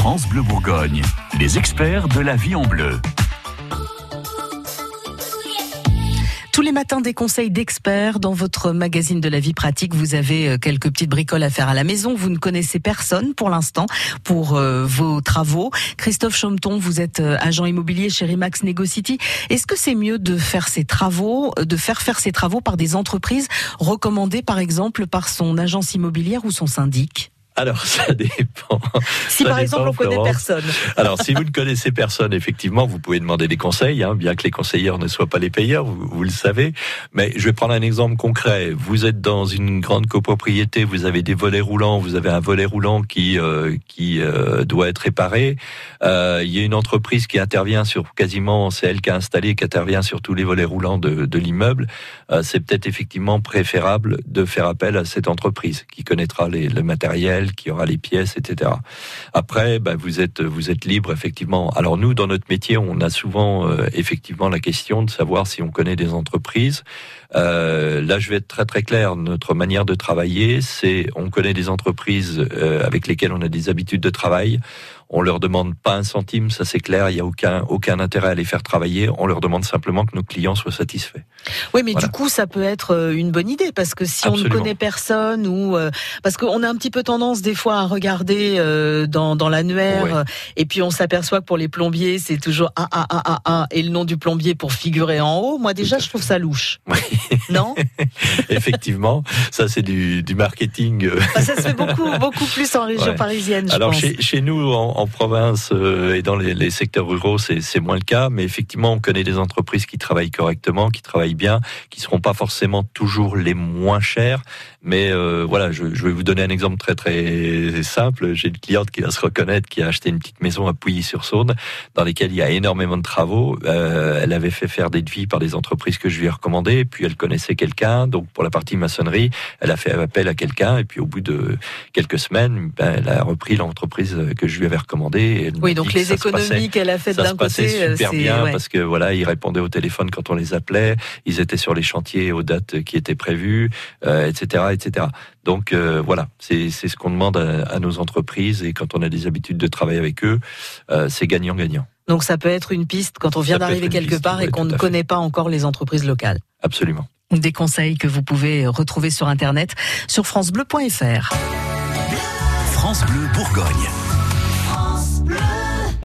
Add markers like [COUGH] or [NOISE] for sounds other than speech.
France Bleu Bourgogne, les experts de la vie en bleu. Tous les matins, des conseils d'experts dans votre magazine de la vie pratique. Vous avez euh, quelques petites bricoles à faire à la maison. Vous ne connaissez personne pour l'instant pour euh, vos travaux. Christophe Chomton, vous êtes euh, agent immobilier chez Remax Negocity. Est-ce que c'est mieux de faire ces travaux, de faire faire travaux par des entreprises recommandées, par exemple, par son agence immobilière ou son syndic? Alors, ça [LAUGHS] dépend. Si par exemple on connaît personne. Alors, si vous ne connaissez personne, effectivement, vous pouvez demander des conseils, hein, bien que les conseilleurs ne soient pas les payeurs, vous, le savez. Mais je vais prendre un exemple concret. Vous êtes dans une grande copropriété, vous avez des volets roulants, vous avez un volet roulant qui euh, qui euh, doit être réparé. Euh, il y a une entreprise qui intervient sur quasiment, c'est elle qui a installé, qui intervient sur tous les volets roulants de, de l'immeuble. c'est peut-être effectivement préférable de faire appel à cette entreprise qui connaîtra les, le matériel qui aura les pièces, etc. Après, bah, vous êtes vous êtes libre effectivement. Alors nous, dans notre métier, on a souvent euh, effectivement la question de savoir si on connaît des entreprises. Euh, là, je vais être très très clair. Notre manière de travailler, c'est on connaît des entreprises euh, avec lesquelles on a des habitudes de travail. On leur demande pas un centime, ça c'est clair. Il y a aucun aucun intérêt à les faire travailler. On leur demande simplement que nos clients soient satisfaits. Oui, mais du coup, ça peut être euh, une bonne idée parce que si on ne connaît personne ou euh, parce qu'on a un petit peu tendance des fois à regarder euh, dans, dans l'annuaire et puis on s'aperçoit que pour les plombiers c'est toujours A A A A A et le nom du plombier pour figurer en haut. Moi déjà, je trouve ça louche. [LAUGHS] Non? [LAUGHS] Effectivement, ça c'est du, du marketing. Bah, ça se fait beaucoup [LAUGHS] beaucoup plus en région parisienne. Je Alors pense. Chez, chez nous en, en province euh, et dans les, secteurs ruraux, c'est moins le cas. Mais effectivement, on connaît des entreprises qui travaillent correctement, qui travaillent bien, qui seront pas forcément toujours les moins chères. Mais euh, voilà, je, je, vais vous donner un exemple très très simple. J'ai une cliente qui va se reconnaître, qui a acheté une petite maison à Pouilly-sur-Saône, dans lesquelles il y a énormément de travaux. Euh, elle avait fait faire des devis par des entreprises que je lui ai recommandées, puis elle connaissait quelqu'un. Donc pour la partie maçonnerie, elle a fait appel à quelqu'un, et puis au bout de quelques semaines, ben, elle a repris l'entreprise que je lui avais recommandée. Oui, donc les économies qu'elle a faites d'un côté, ça super bien parce que voilà, ils répondaient au téléphone quand on les appelait, ils étaient sur les chantiers aux dates qui étaient prévues, euh, etc etc. Donc euh, voilà, c'est ce qu'on demande à, nos entreprises et quand on a des habitudes de travailler avec eux, euh, c'est gagnant-gagnant. Donc ça peut être une piste quand on vient d'arriver quelque part et qu'on ne connaît pas encore les entreprises locales. Absolument. Des conseils que vous pouvez retrouver sur internet sur francebleu.fr. France Bleu Bourgogne. France Bleu.